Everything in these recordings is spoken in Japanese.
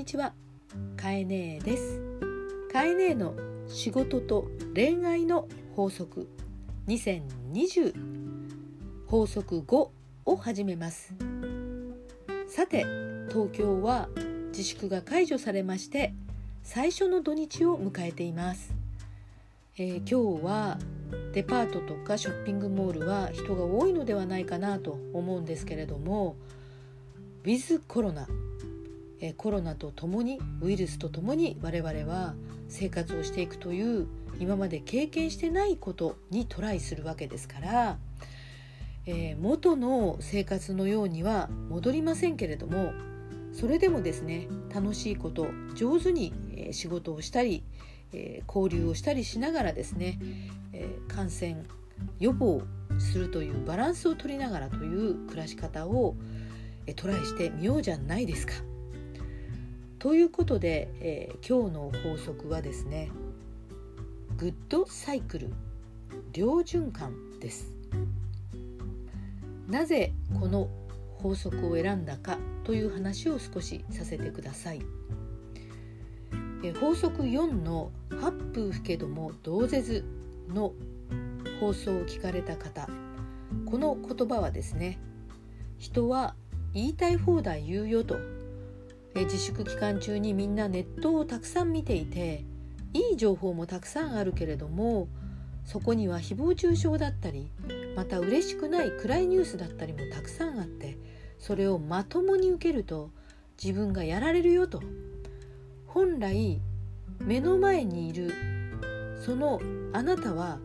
にちは。かえねえです。かえねえの仕事と恋愛の法則。2020法則5を始めます。さて東京は自粛が解除されまして最初の土日を迎えています、えー、今日はデパートとかショッピングモールは人が多いのではないかなと思うんですけれどもウィズコロナ。えコロナとともにウイルスとともに我々は生活をしていくという今まで経験してないことにトライするわけですから、えー、元の生活のようには戻りませんけれどもそれでもですね楽しいこと上手に、仕事をしたり、え交流をしたりしながらですね、え感染予防するというバランスを取りながらという暮らし方を、トライしてみようじゃないですか。ということで、えー、今日の法則はですねグッドサイクル良循環です。なぜこの法則を選んだかという話を少しさせてください。え法則4の「八風吹けども同絶」の放送を聞かれた方この言葉はですね人は言いたい放題言うよとえ自粛期間中にみんなネットをたくさん見ていていい情報もたくさんあるけれどもそこには誹謗中傷だったりまた嬉しくない暗いニュースだったりもたくさんあってそれをまともに受けると自分がやられるよと。本来目の前にいるそのあなたは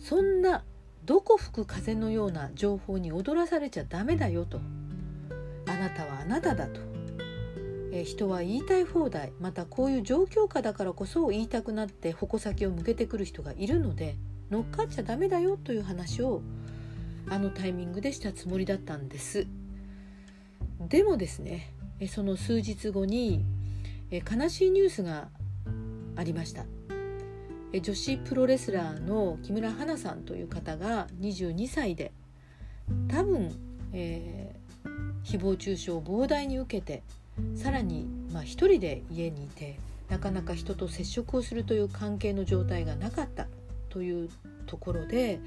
そんなどこ吹く風のような情報に踊らされちゃダメだよと。あなたはあなただと。え人は言いたい放題またこういう状況下だからこそ言いたくなって矛先を向けてくる人がいるので乗っかっちゃダメだよという話をあのタイミングでしたつもりだったんです。でもですねその数日後に悲しいニュースがありました。女子プロレスラーの木村花さんという方が22歳で多分、えー、誹謗中傷を膨大に受けてさらに、まあ、一人で家にいてなかなか人と接触をするという関係の状態がなかったというところで、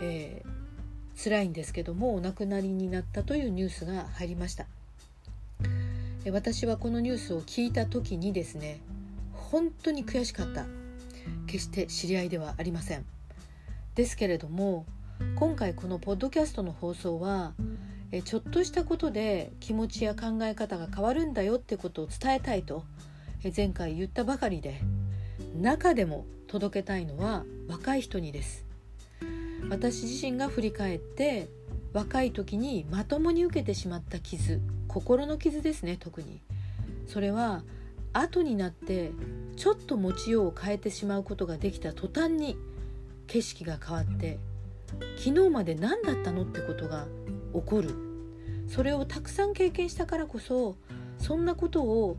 えー、辛いんですけどもお亡くなりになったというニュースが入りました。私はこのニュースを聞いた時にですね本当に悔しかった。決して知り合いではありません。ですけれども今回このポッドキャストの放送はえちょっとしたことで気持ちや考え方が変わるんだよってことを伝えたいとえ前回言ったばかりで中でも届けたいのは若い人にです。私自身が振り返って若い時にまともに受けてしまった傷心の傷ですね特に。それは後になってちょっと持ちようを変えてしまうことができた途端に景色が変わって昨日まで何だったのってことが起こる。それをたくさん経験したからこそそんなことを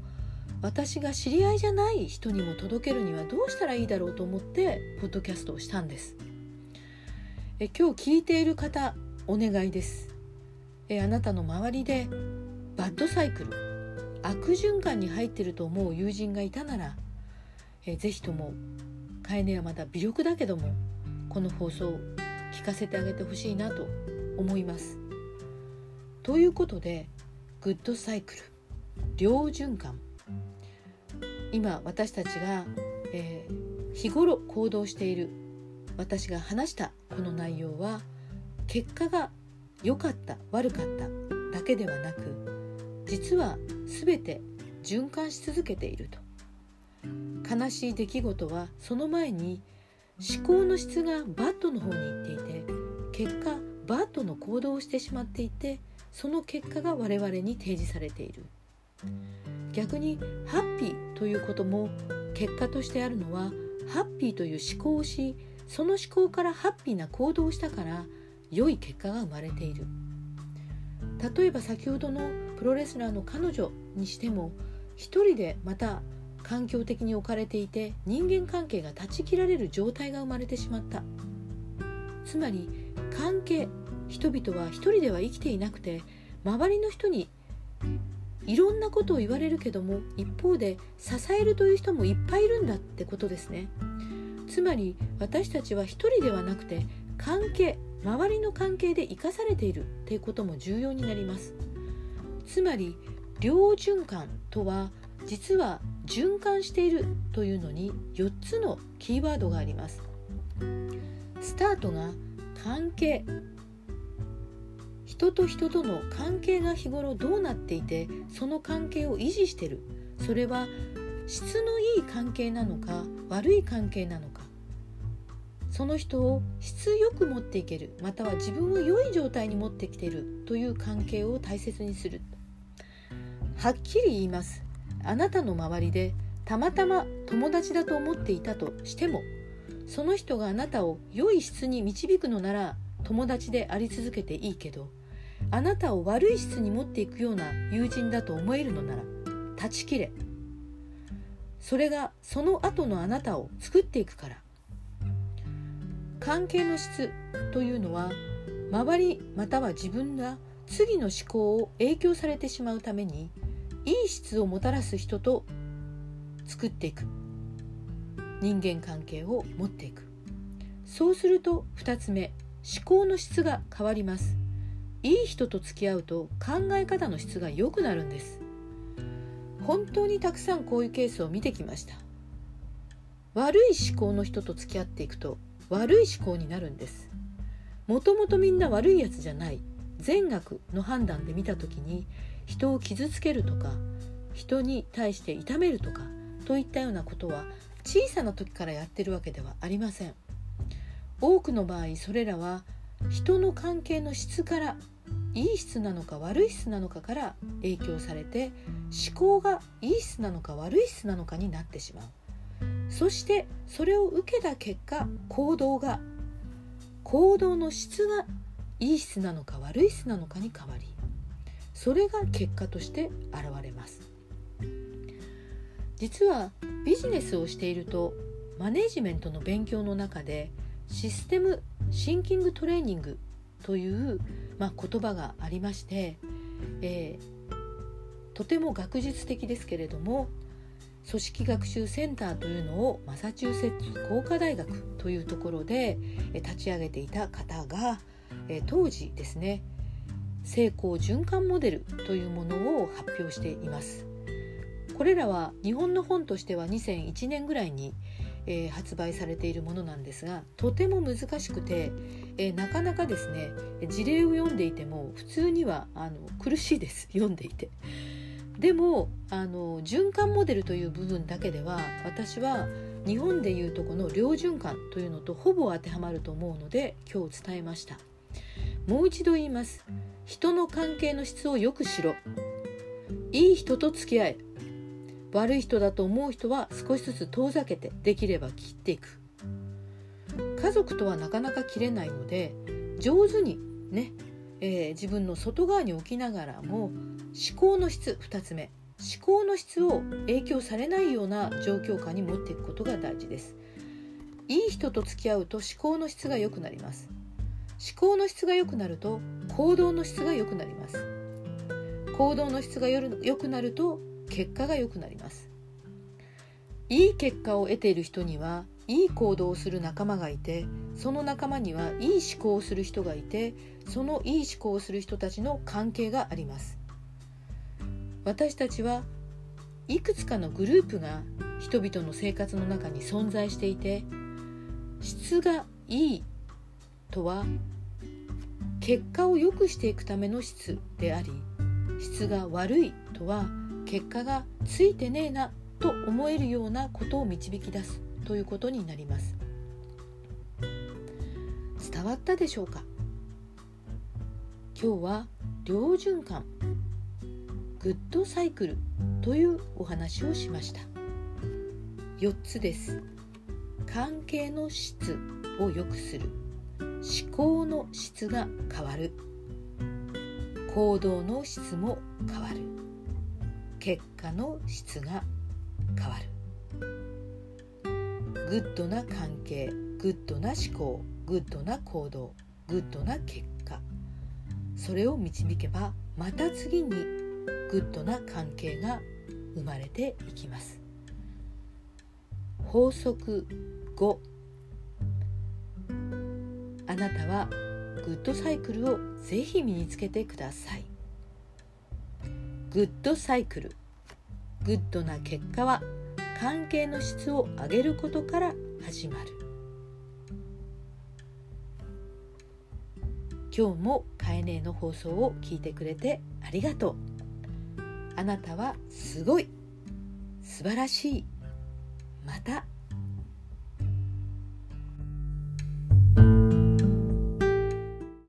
私が知り合いじゃない人にも届けるにはどうしたらいいだろうと思ってポッドキャストをしたんです。え今日聞いている方お願いです。えあなたの周りでバッドサイクル悪循環に入ってると思う友人がいたならえぜひともカエネはまだ微力だけどもこの放送を聞かせてあげてほしいなと思います。ということでグッドサイクル良循環。今私たちが、えー、日頃行動している私が話したこの内容は結果が良かった悪かっただけではなく実は全て循環し続けていると。悲しい出来事はその前に思考の質がバッドの方に行っていて結果バッドの行動をしてしまっていてその結果が我々に提示されている。逆にハッピーということも結果としてあるのはハッピーという思考をしその思考からハッピーな行動をしたから良い結果が生まれている。例えば先ほどのプロレスラーの彼女にしても一人でまた環境的に置かれていて人間関係が断ち切られる状態が生まれてしまった。つまり関係人々は一人では生きていなくて周りの人にいろんなことを言われるけども一方で支えるという人もいっぱいいるんだってことですね。つまり私たちは一人ではなくて関係周りの関係で生かされているっていうことも重要になります。つまり良循環とは実は循環しているというのに4つのキーワードがあります。スタートが関係人と人との関係が日頃どうなっていてその関係を維持してる。それは質のいい関係なのか悪い関係なのか。その人を質よく持っていけるまたは自分を良い状態に持ってきてるという関係を大切にする。はっきり言います。あなたの周りでたまたま友達だと思っていたとしてもその人があなたを良い質に導くのなら友達であり続けていいけどあなたを悪い質に持っていくような友人だと思えるのなら断ち切れ。それがその後のあなたを作っていくから。関係の質というのは周りまたは自分が次の思考を影響されてしまうためにいい質をもたらす人と作っていく。人間関係を持っていく。そうすると2つ目思考の質が変わります。いい人と付き合うと考え方の質が良くなるんです。本当にたくさんこういうケースを見てきました。悪い思考の人と付き合っていくと悪い思考になるんです。もともとみんな悪いやつじゃない。善悪の判断で見た時に人を傷つけるとか人に対して痛めるとかといったようなことは小さな時からやってるわけではありません。多くの場合それらは人の関係の質からいい質なのか悪い質なのかから影響されて思考がいい質なのか悪い質なのかになってしまう。そしてそれを受けた結果行動が行動の質がいい質なのか悪い質なのかに変わりそれが結果として現れます。実はビジネスをしているとマネジメントの勉強の中でシステムシンキングトレーニングという、まあ、言葉がありまして、えー、とても学術的ですけれども組織学習センターというのをマサチューセッツ工科大学というところで立ち上げていた方が当時ですね成功循環モデルというものを発表しています。これらは日本の本としては2001年ぐらいに、えー、発売されているものなんですがとても難しくて、えー、なかなかですね事例を読んでいても普通にはあの苦しいです読んでいて。でもあの循環モデルという部分だけでは私は日本でいうとこの良循環というのとほぼ当てはまると思うので今日伝えました。もう一度言います。人の関係の質をよくしろ。いい人と付き合え。悪い人だと思う人は少しずつ遠ざけてできれば切っていく。家族とはなかなか切れないので上手にね、えー、自分の外側に置きながらも思考の質2つ目思考の質を影響されないような状況下に持っていくことが大事です。いい人と付き合うと思考の質が良くなります。思考の質が良くなると行動の質が良くなります。行動の質が良くなると結果が良くなります。いい結果を得ている人にはいい行動をする仲間がいてその仲間にはいい思考をする人がいてそのいい思考をする人たちの関係があります。私たちはいくつかのグループが人々の生活の中に存在していて質がいいとは結果を良くしていくための質であり質が悪いとは結果がついてねえなと思えるようなことを導き出すということになります。伝わったでしょうか？今日は良循環グッドサイクルというお話をしました。4つです。関係の質を良くする。思考の質が変わる。行動の質も変わる。結果の質が変わる。グッドな関係グッドな思考グッドな行動グッドな結果。それを導けばまた次にグッドな関係が生まれていきます。法則5あなたはグッドサイクルをぜひ身につけてください。グッドサイクル。グッドな結果は関係の質を上げることから始まる。今日もカエネの放送を聞いてくれてありがとう。あなたはすごい。素晴らしい。また